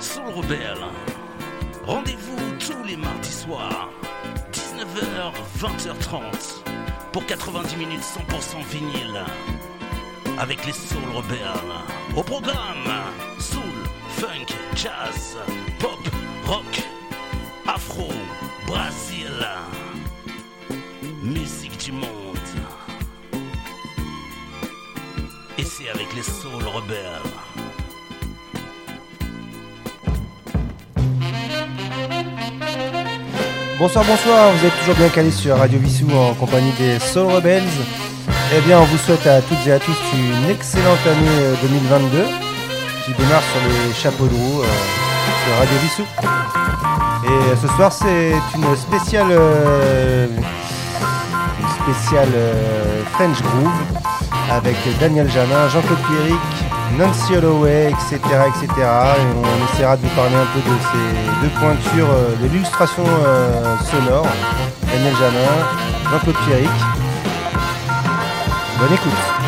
Soul Rebelle. Rendez-vous tous les mardis soirs, 19h, 20h30, pour 90 minutes 100% vinyle. Avec les Soul Rebelles. Au programme, soul, funk, jazz, pop, rock, afro, Brésil. Musique du monde. Et c'est avec les Soul Rebelles. Bonsoir, bonsoir, vous êtes toujours bien calés sur Radio Vissou en compagnie des Soul Rebels. Eh bien, on vous souhaite à toutes et à tous une excellente année 2022 euh, qui démarre sur les chapeaux de roue euh, sur Radio Vissou. Et euh, ce soir, c'est une spéciale, une spéciale French Groove avec Daniel Jamin, Jean-Claude Pierrick, Nancy Holloway, etc., etc. Et on essaiera de vous parler un peu de ces deux pointures de l'illustration sonore. Daniel Jamin, Jean-Claude Pierrick. Bonne écoute.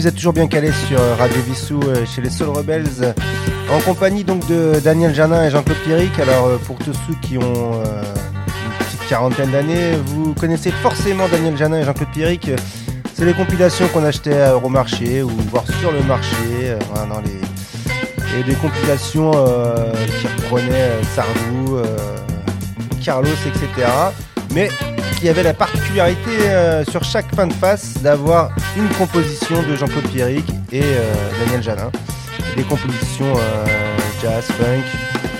Vous êtes toujours bien calé sur Radio Vissou euh, chez les Soul Rebels, en compagnie donc de Daniel Janin et Jean-Claude Pierrick. Alors euh, pour tous ceux qui ont euh, une petite quarantaine d'années, vous connaissez forcément Daniel Janin et Jean-Claude Pierrick. C'est les compilations qu'on achetait au marché ou voire sur le marché, dans les, et des compilations qui reprenaient Sardou, Carlos, etc. Mais qui avait la particularité euh, sur chaque fin de face d'avoir une composition de Jean-Claude Pierrick et euh, Daniel Janin. Des compositions euh, jazz, funk,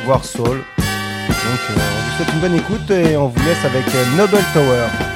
voire soul. Donc on vous souhaite une bonne écoute et on vous laisse avec Noble Tower.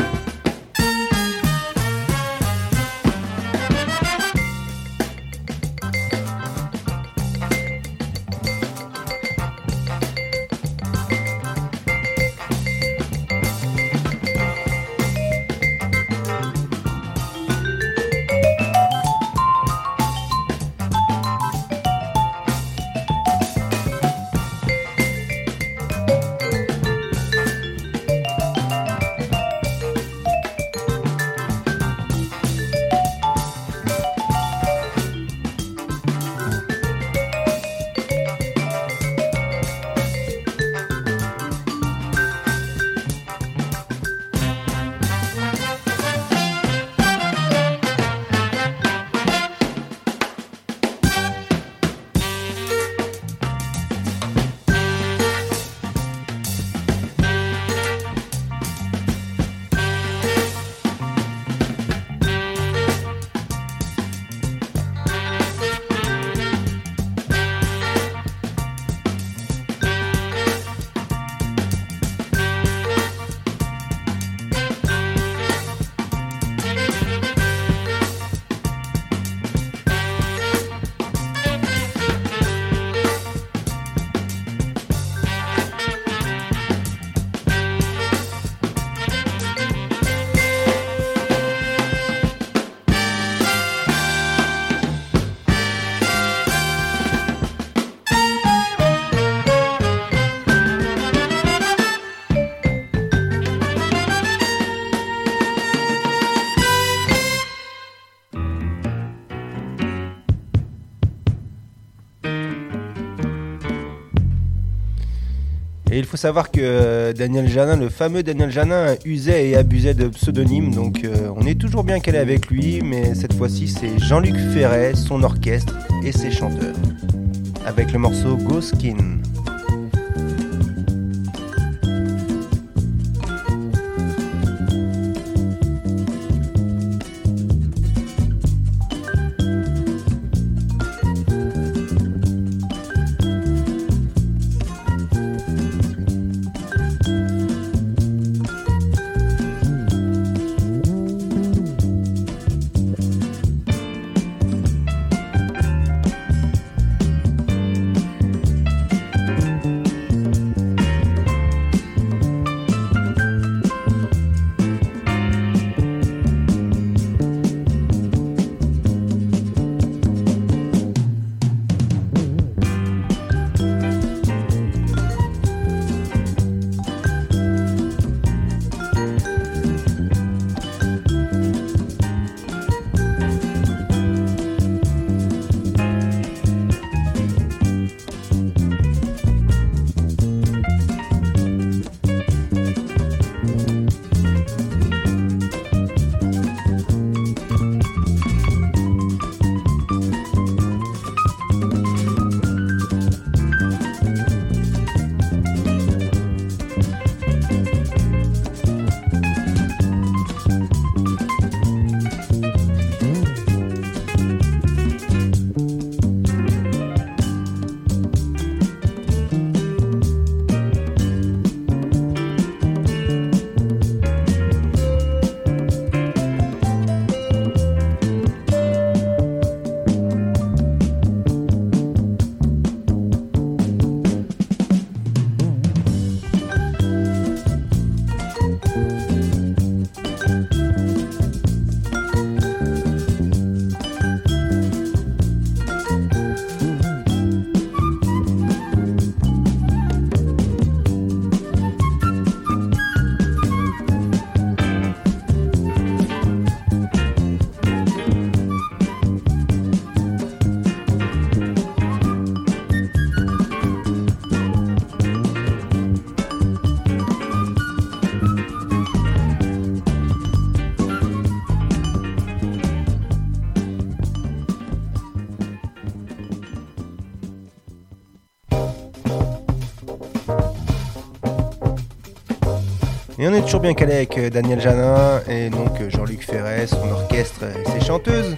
Savoir que Daniel Janin, le fameux Daniel Janin, usait et abusait de pseudonymes. Donc euh, on est toujours bien calé avec lui, mais cette fois-ci c'est Jean-Luc Ferret, son orchestre et ses chanteurs. Avec le morceau Go Skin. Et on est toujours bien calé avec euh, Daniel Janin et donc euh, Jean-Luc Ferret, son orchestre et ses chanteuses,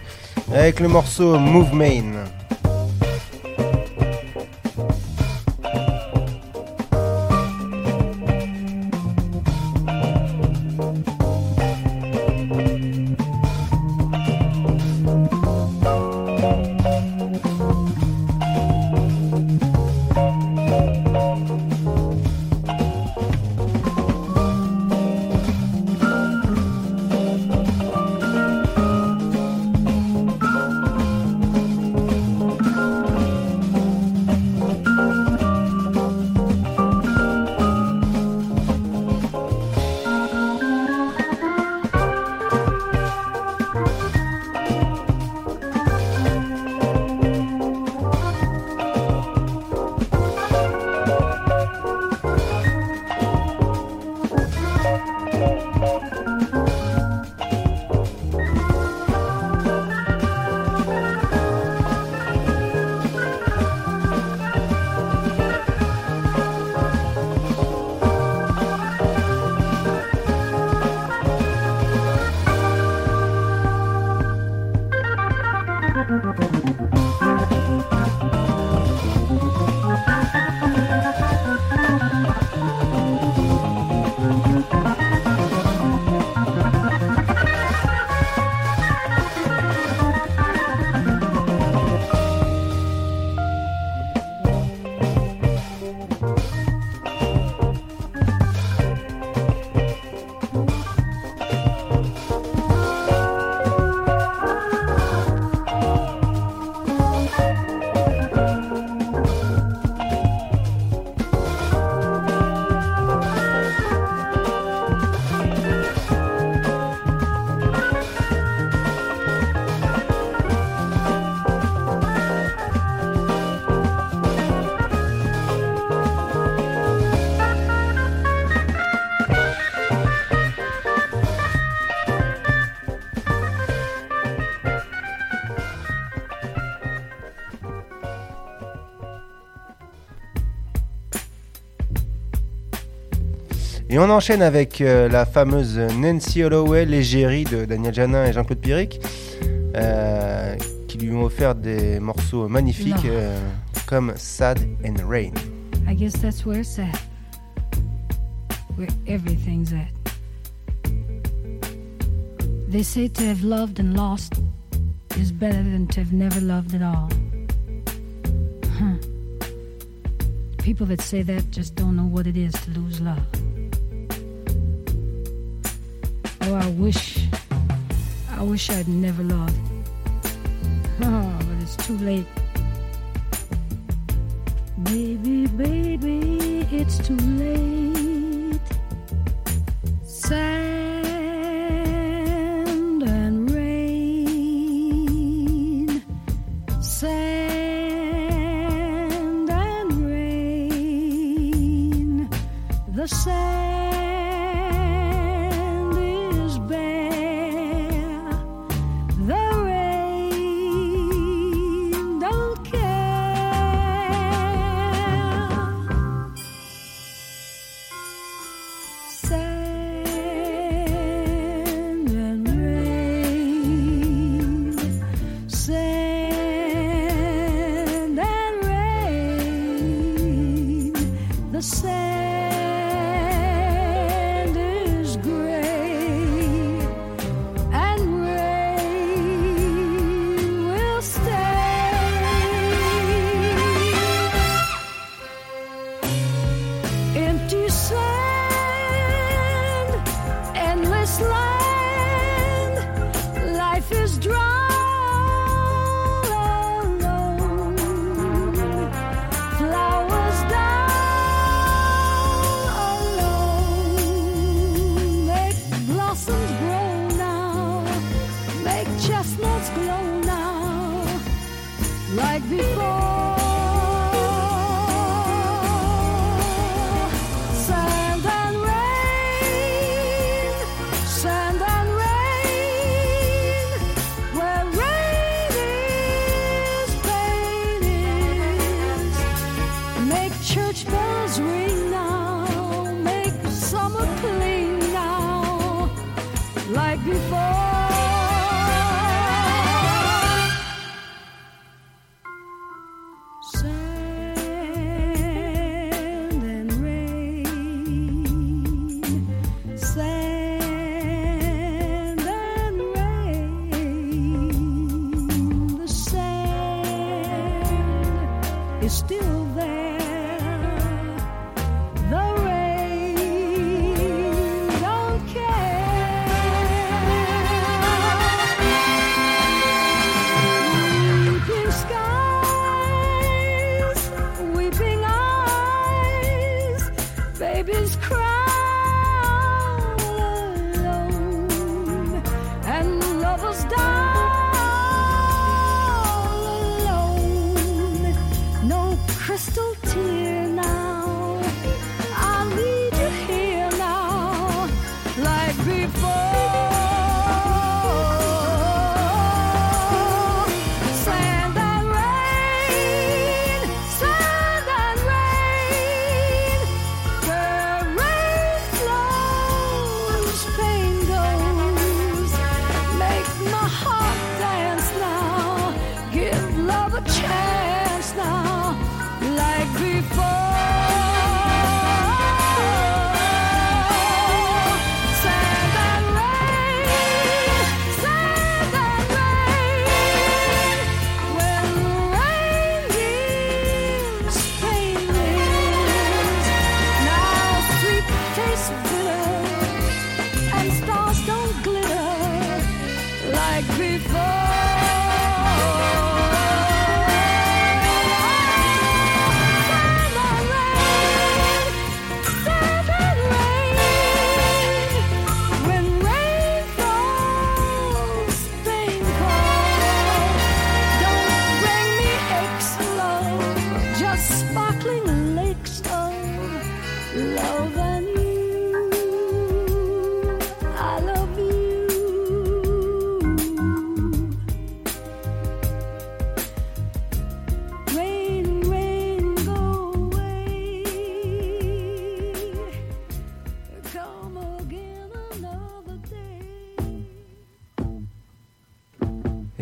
avec le morceau Move Main. Et on enchaîne avec euh, la fameuse Nancy Holloway, l'égérie de Daniel Janin et Jean-Claude Piric, euh, qui lui ont offert des morceaux magnifiques euh, comme Sad and Rain. I guess that's where it's at. Where everything's at. They say to have loved and lost is better than to have never loved at all. Huh. People that say that just don't know what it is to lose love. I wish, I wish I'd never loved. Oh, but it's too late. Baby, baby, it's too late. Sand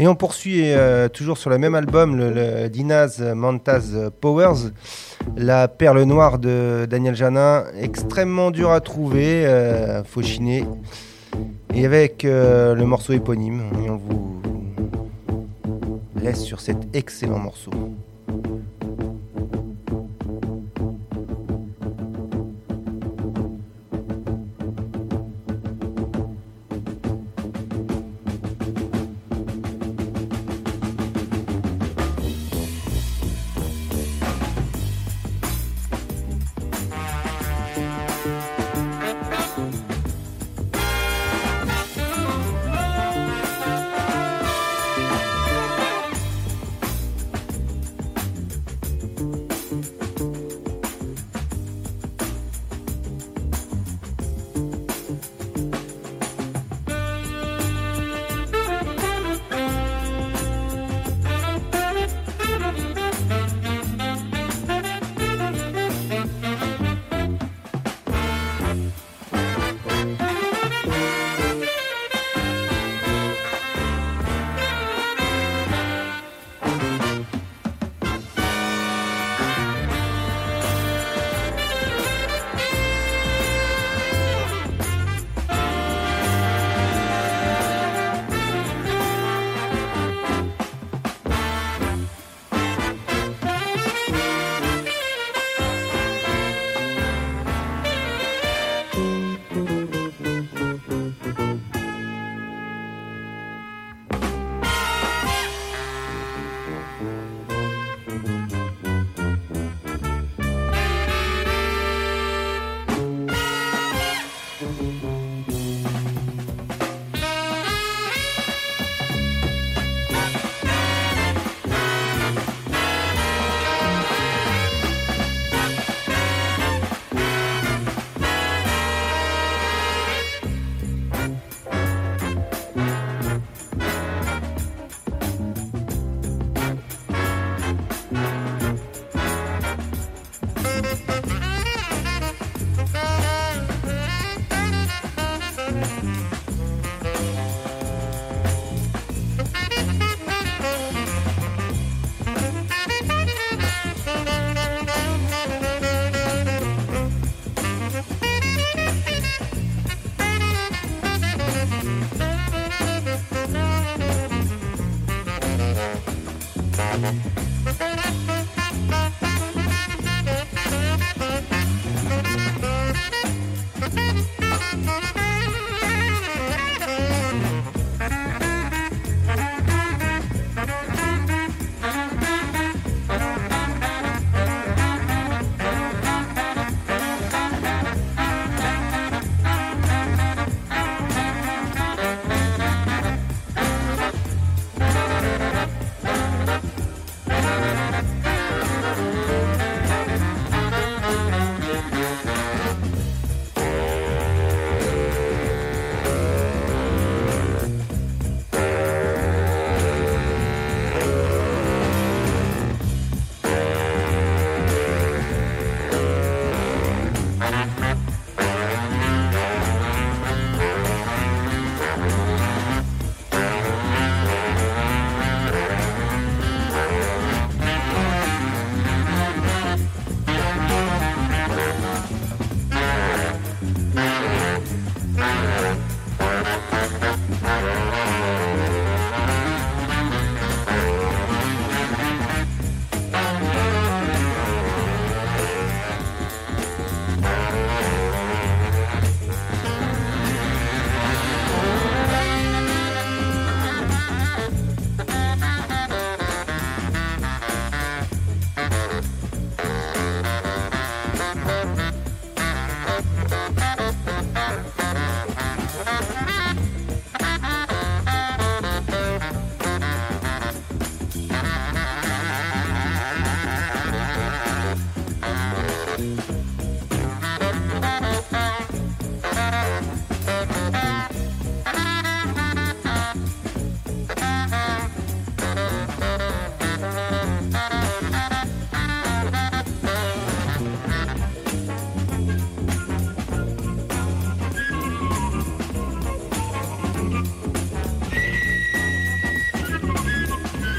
Et on poursuit euh, toujours sur le même album, le, le Dinaz Powers, la perle noire de Daniel Janin, extrêmement dur à trouver, euh, faut chiner. Et avec euh, le morceau éponyme, et on vous laisse sur cet excellent morceau.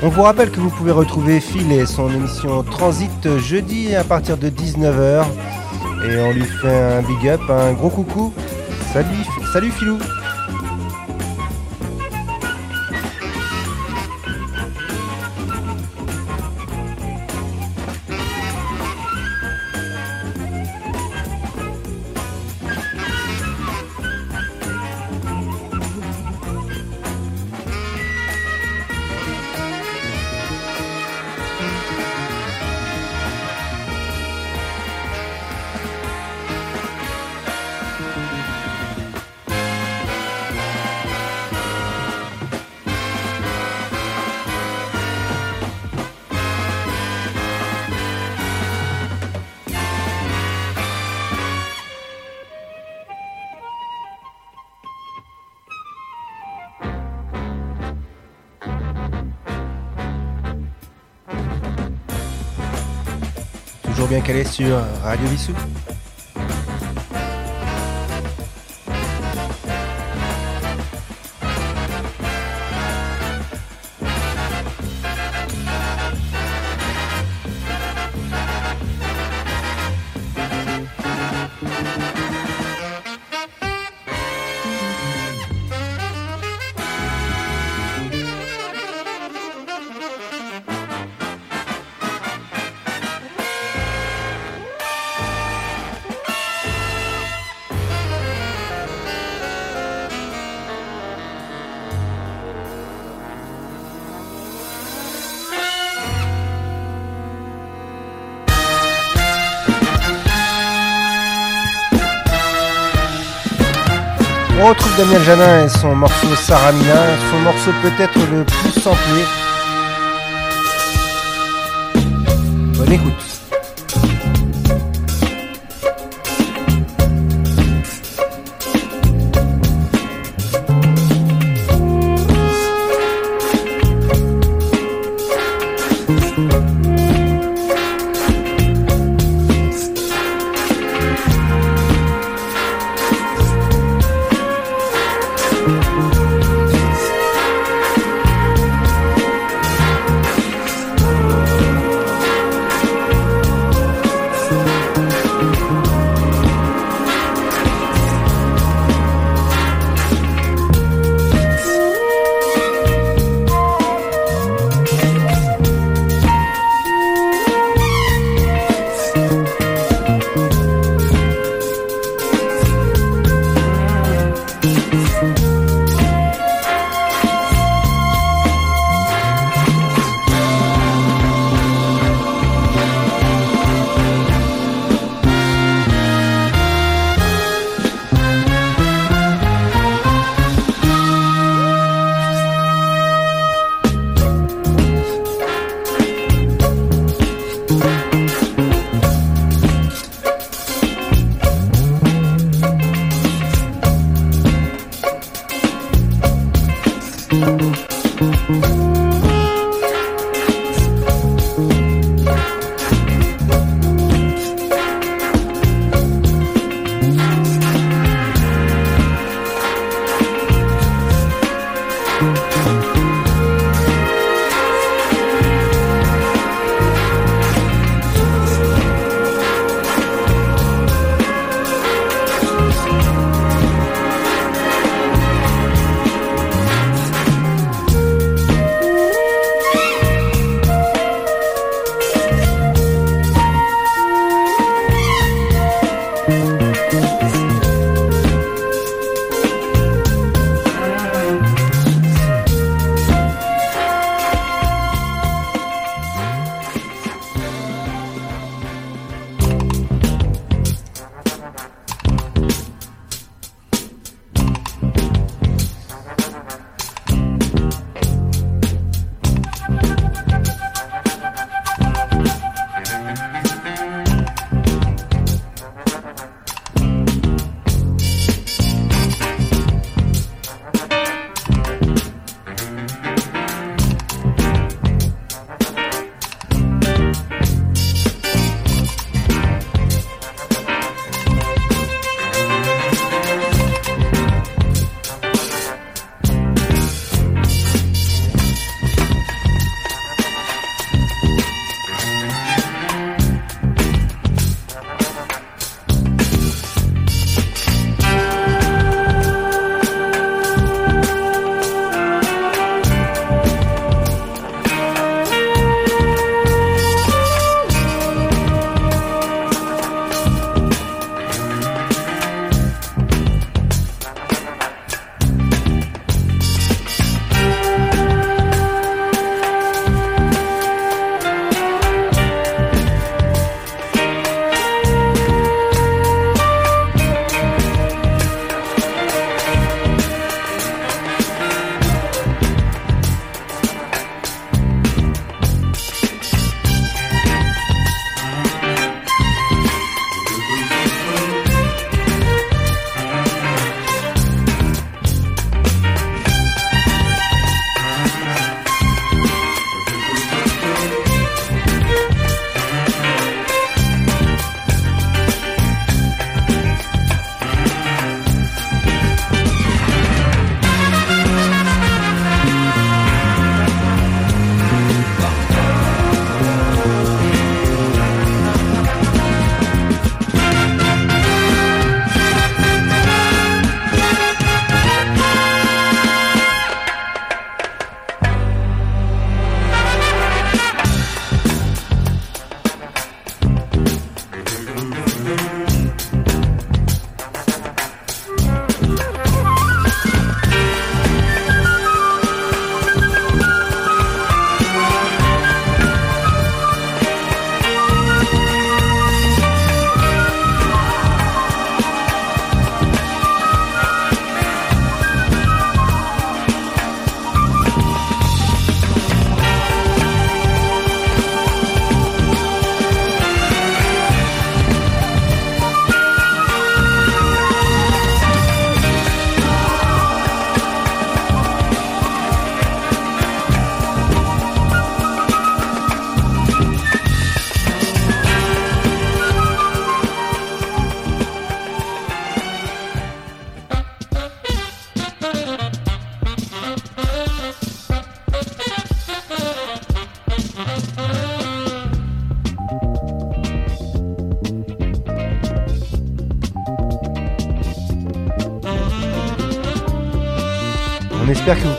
On vous rappelle que vous pouvez retrouver Phil et son émission Transit jeudi à partir de 19h. Et on lui fait un big up, un gros coucou. Salut, salut Philou Toujours bien calé sur Radio Vissou. Daniel Janin et son morceau Saramina, son morceau peut-être le plus samplé. Bonne écoute.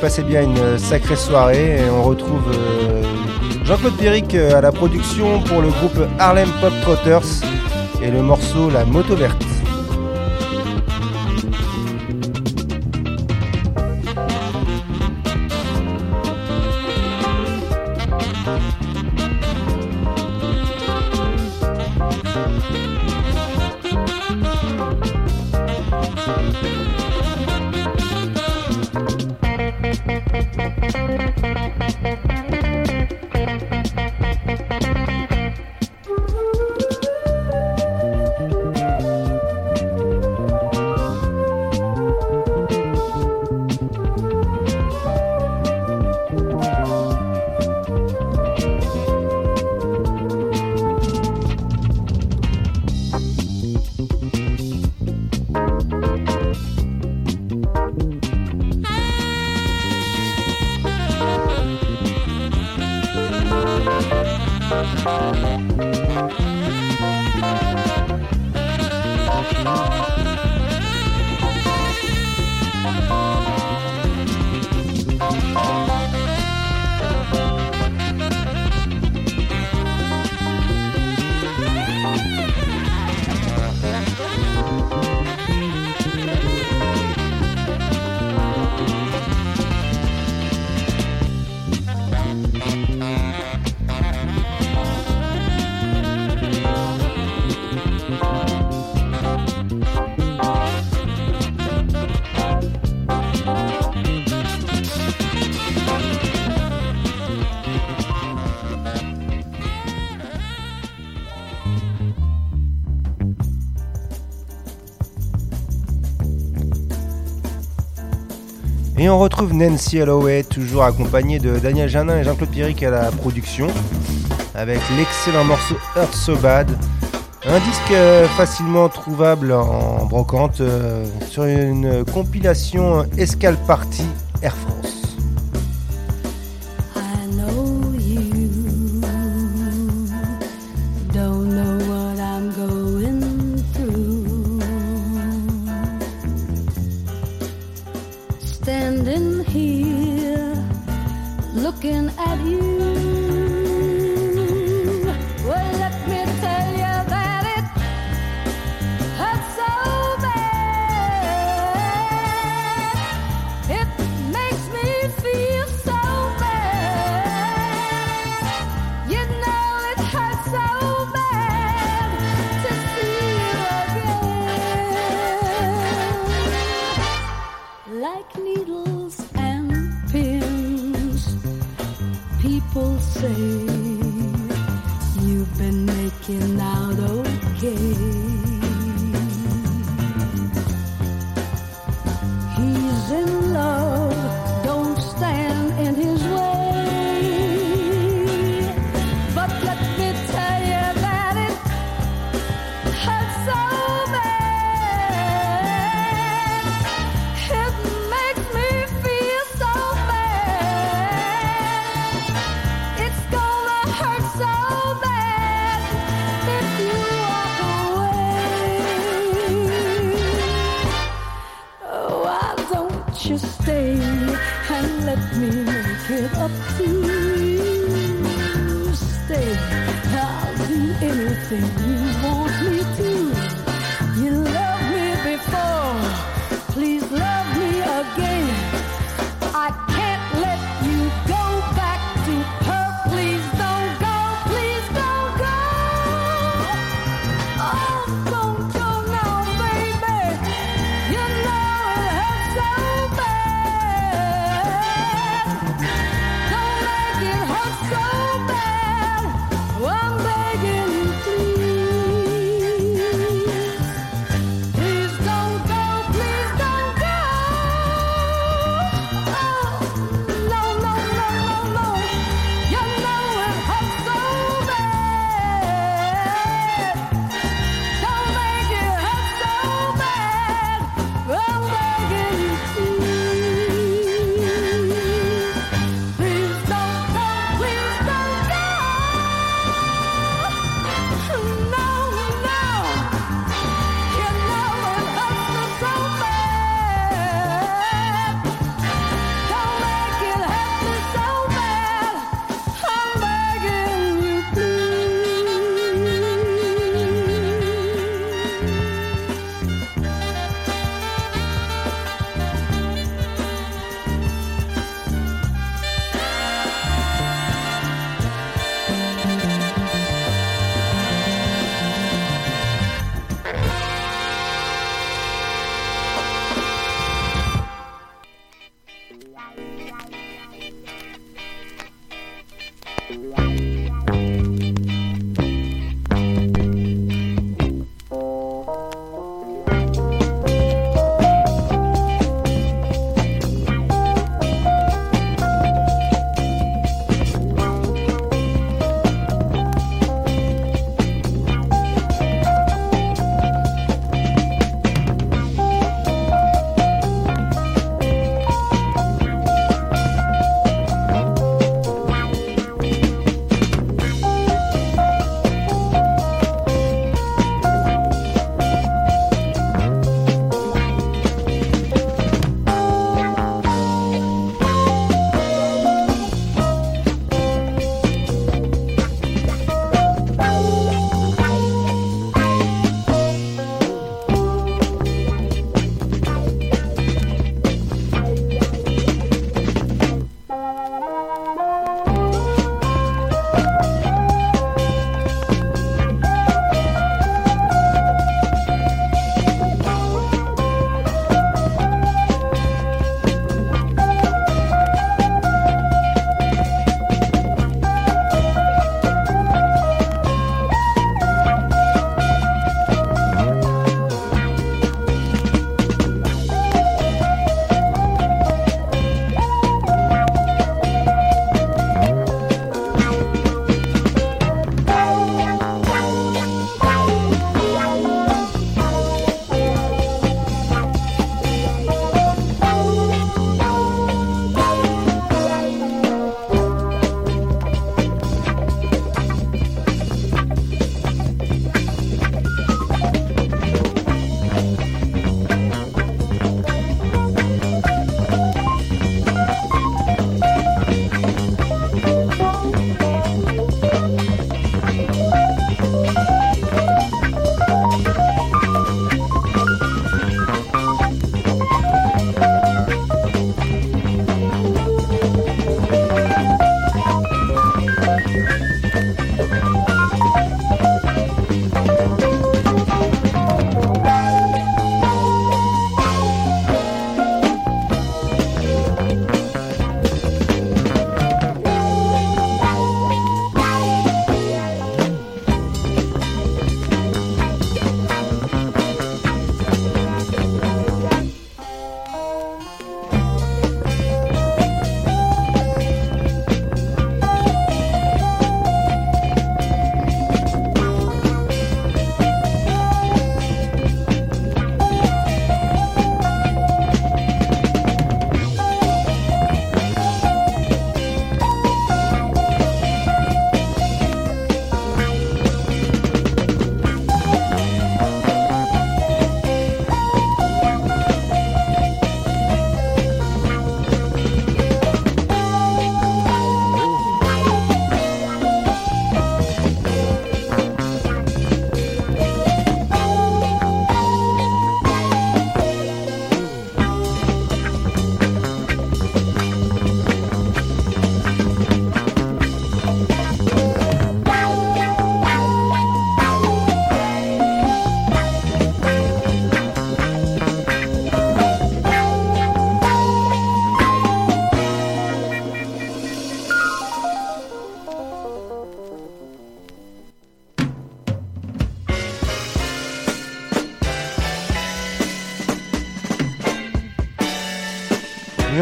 Passez bien une sacrée soirée. Et on retrouve euh, Jean-Claude Péric euh, à la production pour le groupe Harlem Pop Trotters et le morceau La Moto Verte. Música Et on retrouve Nancy Holloway, toujours accompagnée de Daniel Janin et Jean-Claude Pierrick à la production, avec l'excellent morceau Earth So Bad. Un disque euh, facilement trouvable en brocante euh, sur une compilation Escale Party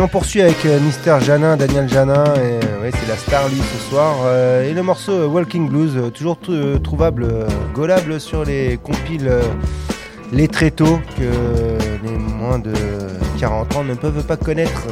poursuit avec euh, Mister Janin, Daniel Janin, et ouais, c'est la star lui ce soir. Euh, et le morceau euh, Walking Blues, toujours trouvable, golable sur les compiles les tréteaux que les moins de 40 ans ne peuvent pas connaître.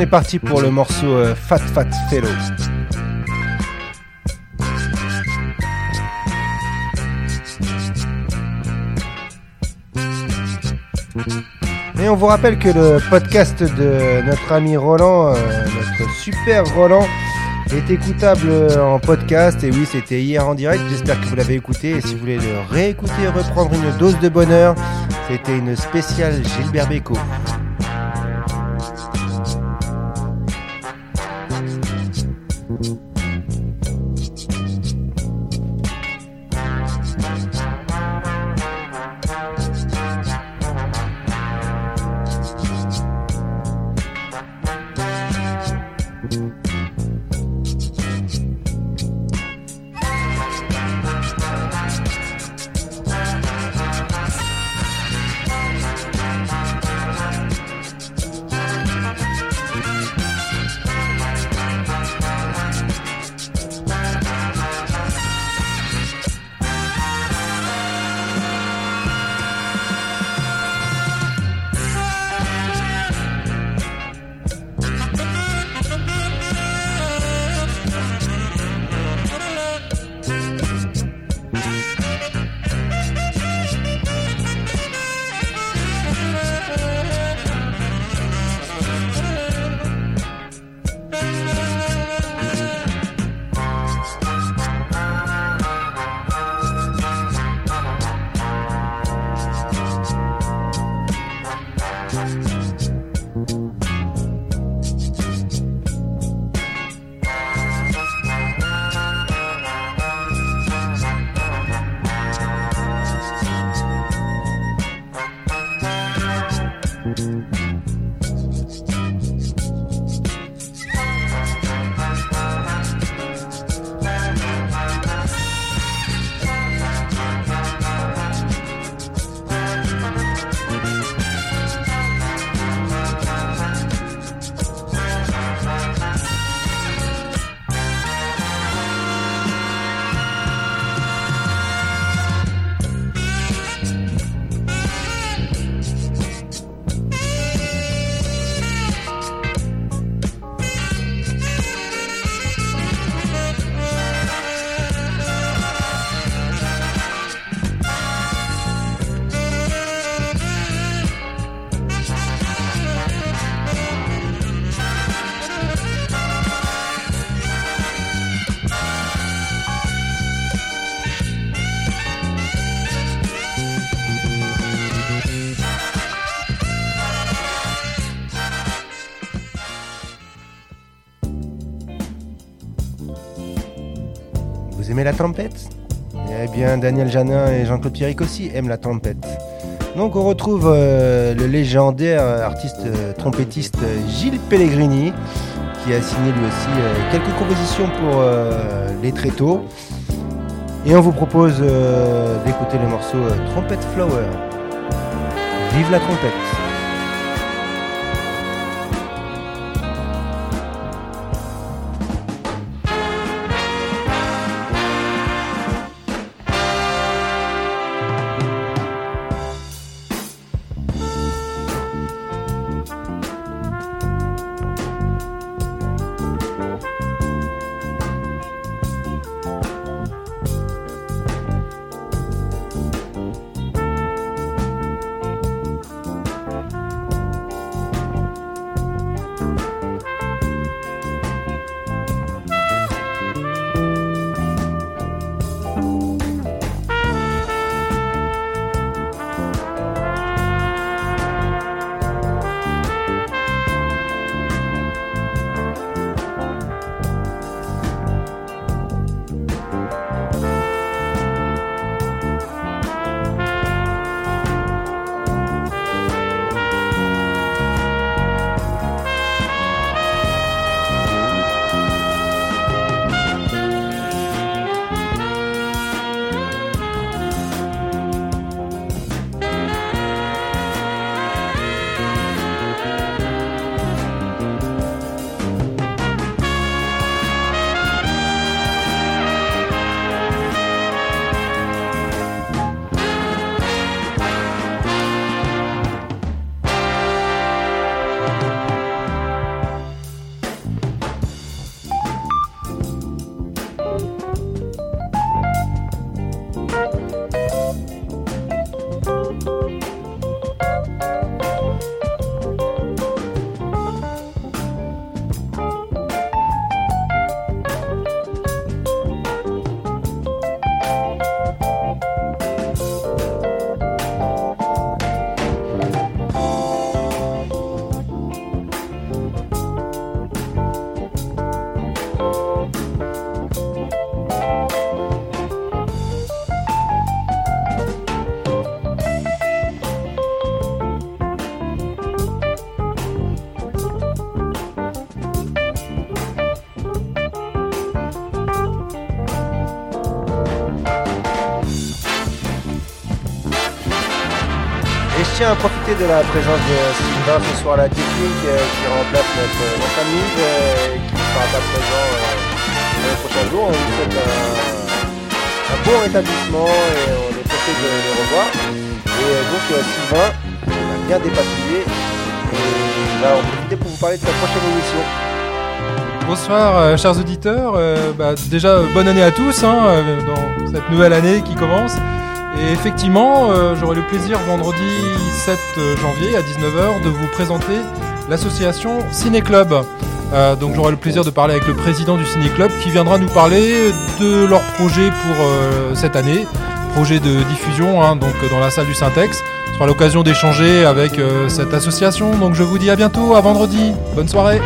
On est parti pour le morceau euh, Fat Fat Fellow. Et on vous rappelle que le podcast de notre ami Roland, euh, notre super Roland, est écoutable en podcast. Et oui, c'était hier en direct. J'espère que vous l'avez écouté. Et si vous voulez le réécouter, reprendre une dose de bonheur, c'était une spéciale Gilbert Bécaud. La trompette Eh bien, Daniel Janin et Jean-Claude Pierrick aussi aiment la trompette. Donc, on retrouve euh, le légendaire artiste euh, trompettiste Gilles Pellegrini, qui a signé lui aussi euh, quelques compositions pour les tréteaux. Et on vous propose d'écouter le morceau Trompette Flower. Vive la trompette de la présence de Sylvain ce soir à la technique euh, qui remplace notre, notre ami euh, qui ne sera pas présent euh, dans les prochains jours. On vous souhaite un, bon rétablissement et on est pressé de le revoir. Et donc Sylvain on a bien dépatouillé et il va en profiter pour vous parler de sa prochaine émission. Bonsoir, chers auditeurs. Bah, déjà, bonne année à tous hein, dans cette nouvelle année qui commence. Et effectivement, euh, j'aurai le plaisir vendredi 7 janvier à 19h de vous présenter l'association Ciné Club. Euh, donc j'aurai le plaisir de parler avec le président du Ciné Club qui viendra nous parler de leur projet pour euh, cette année, projet de diffusion hein, donc dans la salle du Syntex. Ce sera l'occasion d'échanger avec euh, cette association. Donc je vous dis à bientôt, à vendredi. Bonne soirée.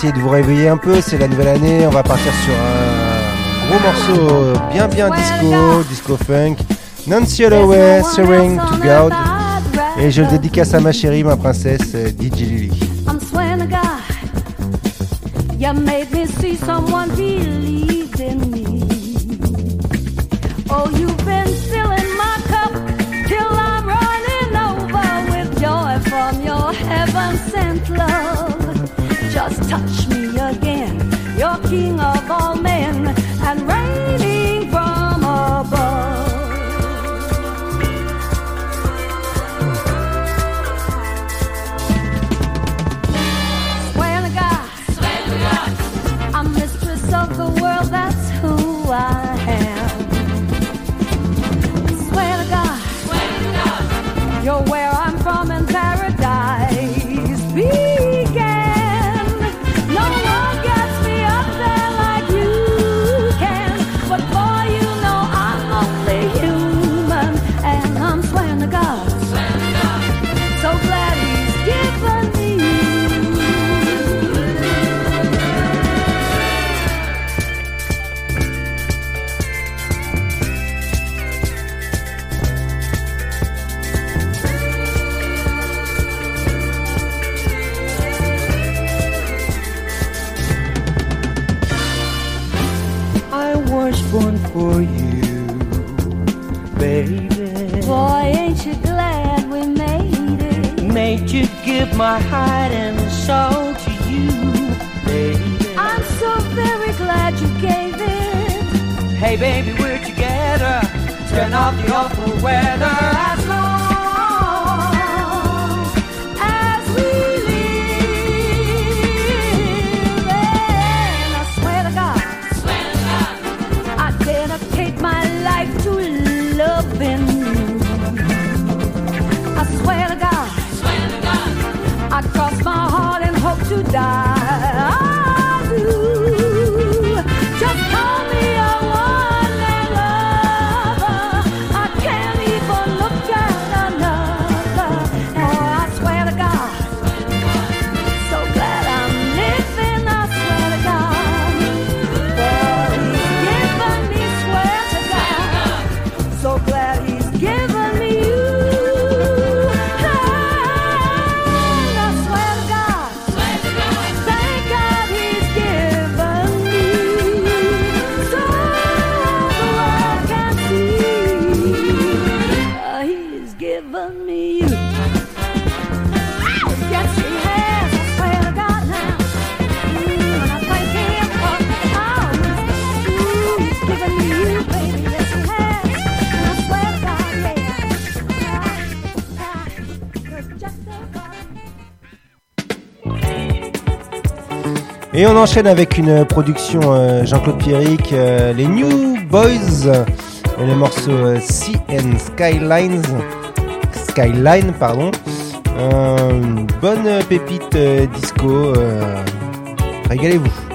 Essayer de vous réveiller un peu, c'est la nouvelle année, on va partir sur un gros morceau bien bien disco, disco funk. Nancy Holloway, Swearing to God. Et je le dédicace à ma chérie, ma princesse euh, DJ Lily. I'm swearing to God, you made me see someone believed in me. Touch me again, you're king of all men my heart and soul to you, baby. I'm so very glad you gave it. Hey, baby, we're together. Turn off the awful weather as Et on enchaîne avec une production euh, Jean-Claude Pierrick, euh, les New Boys, et le morceau euh, Sea and Skylines, Skyline, pardon. Euh, bonne pépite disco. Régalez-vous.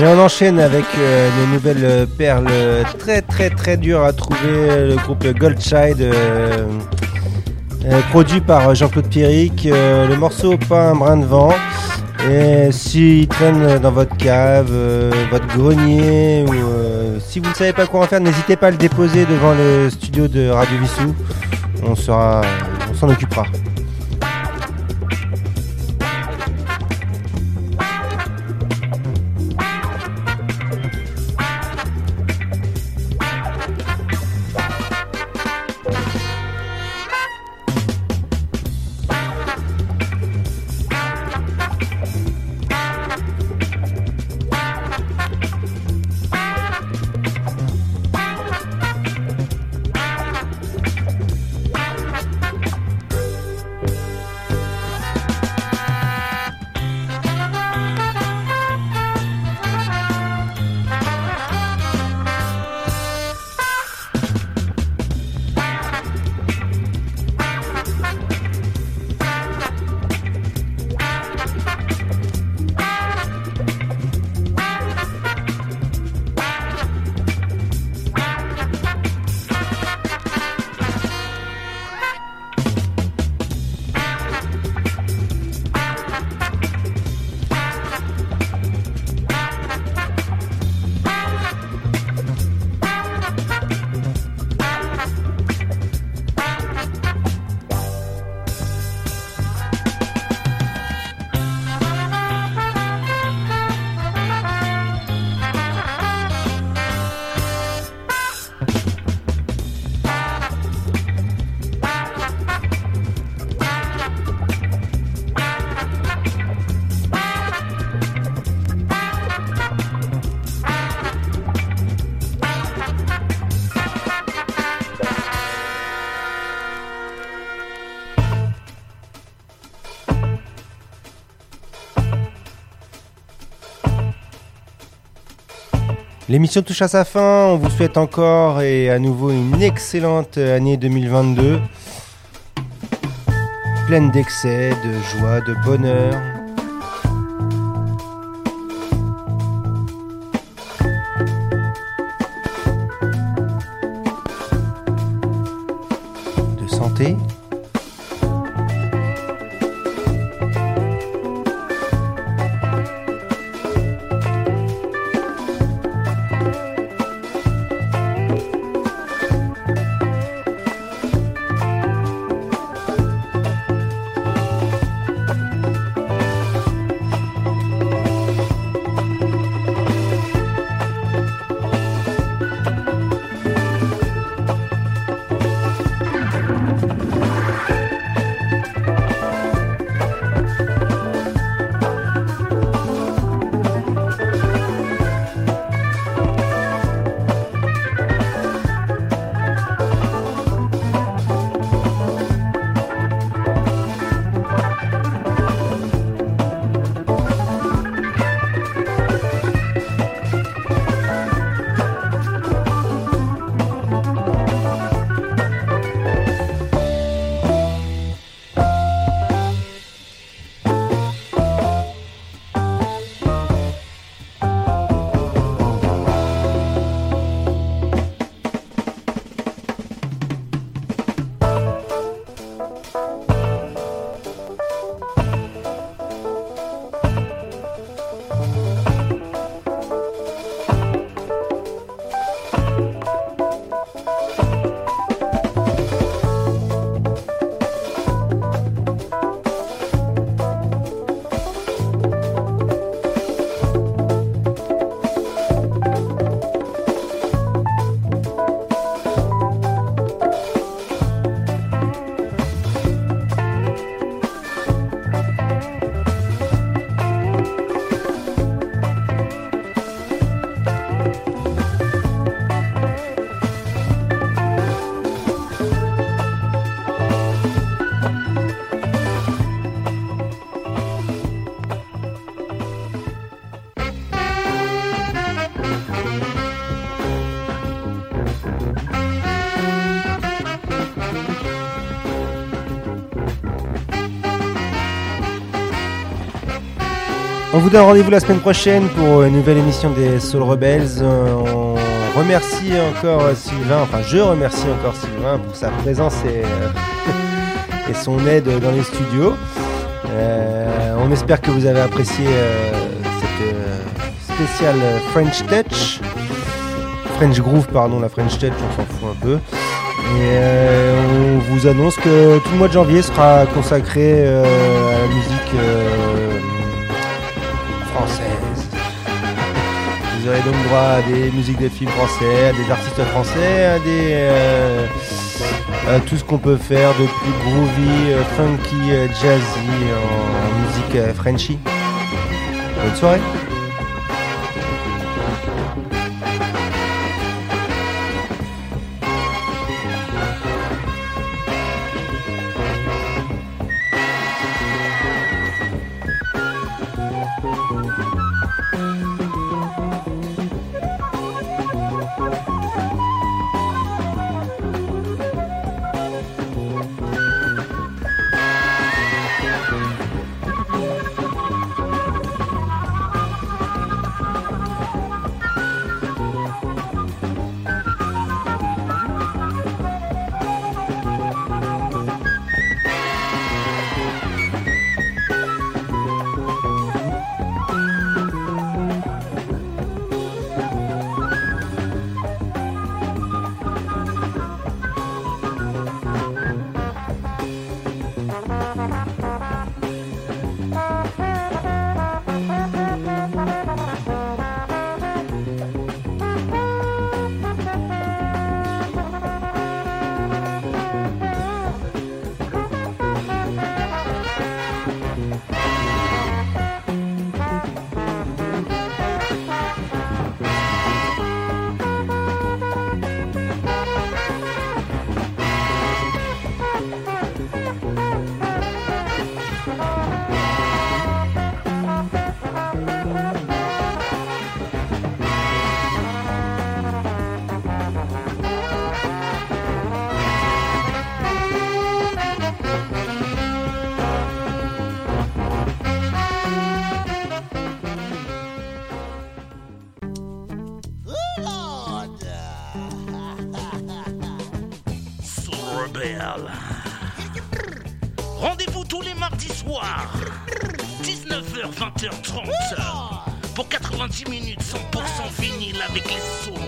Et on enchaîne avec euh, les nouvelles euh, perles euh, très très très dures à trouver, le groupe Goldchild, produit par Jean-Claude Pierrick. Le morceau Pas un brin de vent. Et s'il traîne dans votre cave, votre grenier, ou si vous ne savez pas quoi en faire, n'hésitez pas à le déposer devant le studio de Radio Vissou. On on s'en occupera. L'émission touche à sa fin. On vous souhaite encore et à nouveau une excellente année 2022. Pleine d'excès, de joie, de bonheur. Vous donne rendez-vous la semaine prochaine pour une nouvelle émission des Soul Rebels. Euh, On remercie encore Sylvain, enfin je remercie encore Sylvain pour sa présence et, euh, son aide dans les studios. Euh, on espère que vous avez apprécié euh, cette euh, spéciale French Touch. French Groove, pardon, la French Touch, on s'en fout un peu. Et euh, on vous annonce que tout le mois de janvier sera consacré euh, à la musique euh, Aurez donc droit à des musiques de films français, à des artistes français, à des euh, tout ce qu'on peut faire de plus groovy, euh, funky, euh, jazzy en, musique Frenchy. Bonne soirée.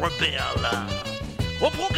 Les Soul Rebels.